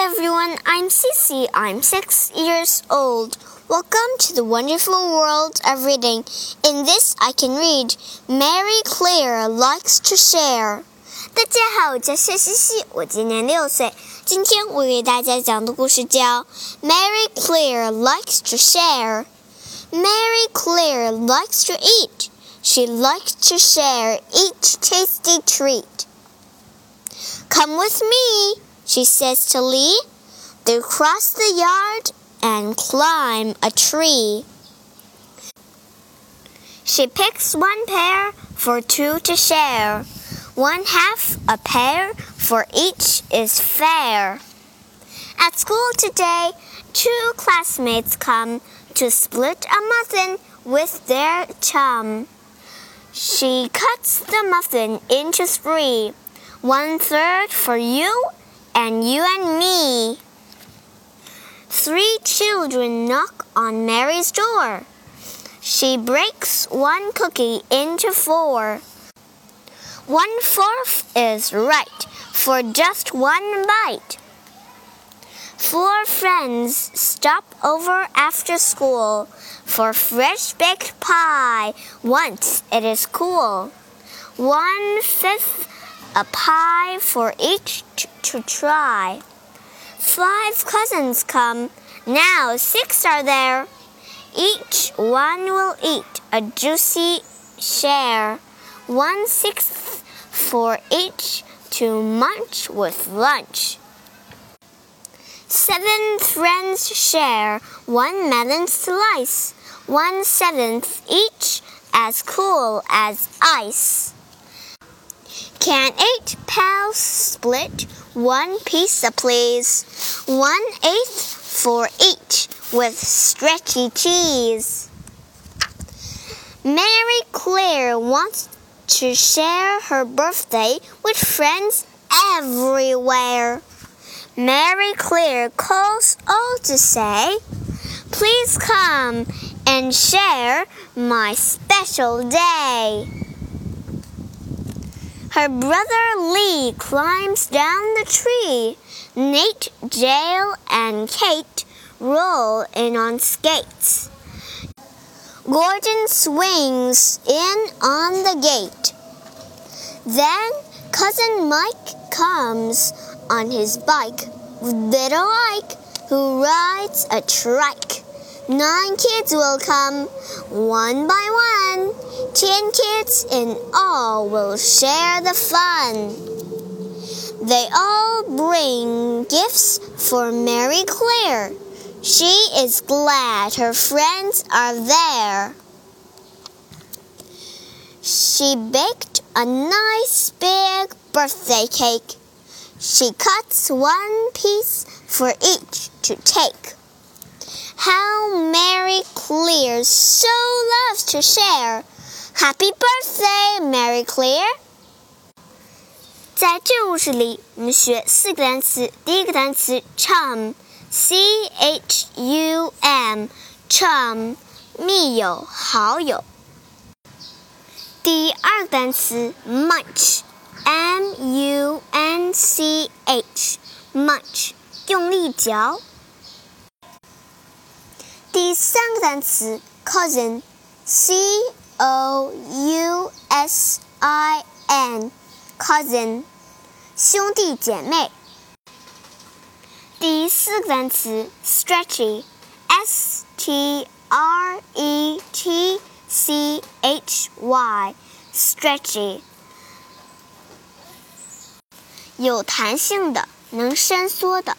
Hello everyone, I'm Cici. I'm six years old. Welcome to the wonderful world of reading. In this, I can read Mary Clare likes to share. 大家好，我叫谢西西，我今年六岁。今天我给大家讲的故事叫《Mary Clare likes to share》。Mary Clare likes to eat. She likes to share each tasty treat. Come with me she says to Lee. They cross the yard and climb a tree. She picks one pear for two to share. One half a pear for each is fair. At school today, two classmates come to split a muffin with their chum. She cuts the muffin into three, one third for you and you and me. Three children knock on Mary's door. She breaks one cookie into four. One fourth is right for just one bite. Four friends stop over after school for fresh baked pie once it is cool. One fifth a pie for each to try. Five cousins come, now six are there. Each one will eat a juicy share, one sixth for each to munch with lunch. Seven friends share one melon slice, one seventh each as cool as ice. Can eight pals split one pizza, please? One eighth for each with stretchy cheese. Mary Clare wants to share her birthday with friends everywhere. Mary Clare calls all to say, Please come and share my special day. Her brother Lee climbs down the tree. Nate, Jael, and Kate roll in on skates. Gordon swings in on the gate. Then Cousin Mike comes on his bike with little Ike, who rides a trike. Nine kids will come, one by one. Ten kids in all will share the fun. They all bring gifts for Mary Clare. She is glad her friends are there. She baked a nice big birthday cake. She cuts one piece for each to take. How Mary Clare so loves to share. Happy birthday, Mary Clare！在这故事里，我们学四个单词。第一个单词 chum，c h u m，chum，密友、好友。第二个单词 munch，m u n c h，munch，用力嚼。第三个单词 cousin，c o u s i n，cousin，兄弟姐妹。第四个单词 stretchy，s t r e t c h y，stretchy，有弹性的，能伸缩的。